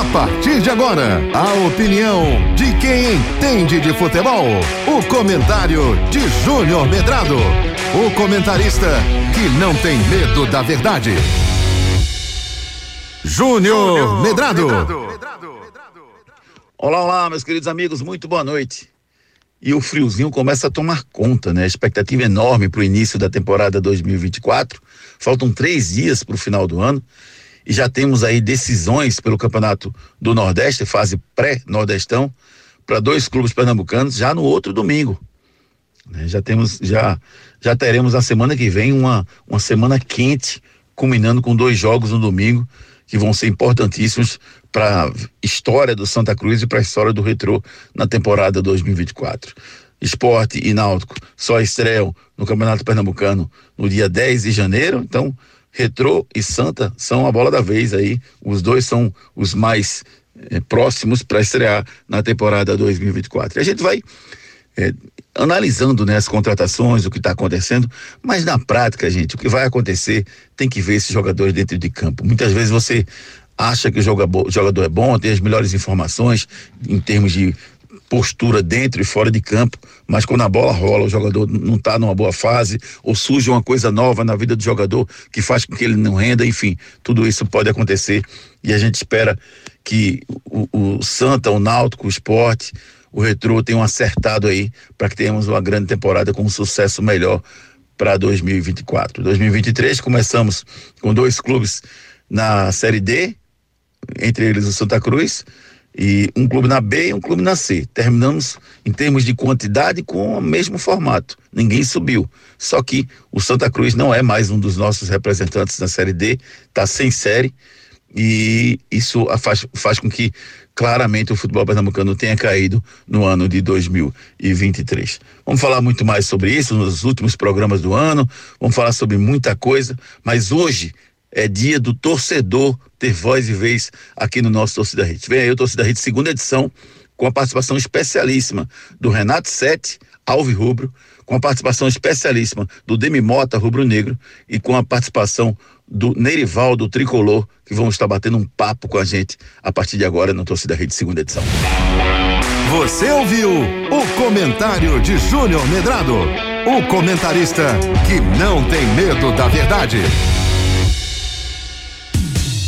A partir de agora, a opinião de quem entende de futebol. O comentário de Júnior Medrado. O comentarista que não tem medo da verdade. Júnior Medrado. Olá, olá, meus queridos amigos, muito boa noite. E o friozinho começa a tomar conta, né? A expectativa é enorme para o início da temporada 2024. Faltam três dias para o final do ano e já temos aí decisões pelo Campeonato do Nordeste, fase pré-nordestão, para dois clubes pernambucanos já no outro domingo. Né? Já temos, já, já teremos na semana que vem uma, uma semana quente, culminando com dois jogos no domingo que vão ser importantíssimos para a história do Santa Cruz e para a história do Retrô na temporada 2024. Esporte e Náutico só estreiam no Campeonato Pernambucano no dia 10 de janeiro, então Retrô e Santa são a bola da vez aí. Os dois são os mais eh, próximos para estrear na temporada 2024. E a gente vai eh, analisando né, as contratações, o que está acontecendo, mas na prática, gente, o que vai acontecer tem que ver esses jogadores dentro de campo. Muitas vezes você acha que o jogador é bom, tem as melhores informações em termos de postura dentro e fora de campo, mas quando a bola rola, o jogador não está numa boa fase, ou surge uma coisa nova na vida do jogador que faz com que ele não renda, enfim, tudo isso pode acontecer e a gente espera que o, o Santa, o Náutico, o Esporte, o Retro tenham acertado aí para que tenhamos uma grande temporada com um sucesso melhor para 2024. 2023 começamos com dois clubes na Série D, entre eles o Santa Cruz, e um clube na B e um clube na C. Terminamos em termos de quantidade com o mesmo formato. Ninguém subiu. Só que o Santa Cruz não é mais um dos nossos representantes na Série D, está sem série e isso faz, faz com que claramente o futebol pernambucano tenha caído no ano de 2023. Vamos falar muito mais sobre isso nos últimos programas do ano, vamos falar sobre muita coisa, mas hoje é dia do torcedor ter voz e vez aqui no nosso Torcida Hit. Vem aí o Torcida Hit, segunda edição, com a participação especialíssima do Renato Sete, Alve Rubro, com a participação especialíssima do Demi Mota, Rubro Negro, e com a participação do Nerivaldo Tricolor, que vão estar batendo um papo com a gente a partir de agora no Torcida Rede, segunda edição. Você ouviu o comentário de Júnior Medrado, o comentarista que não tem medo da verdade.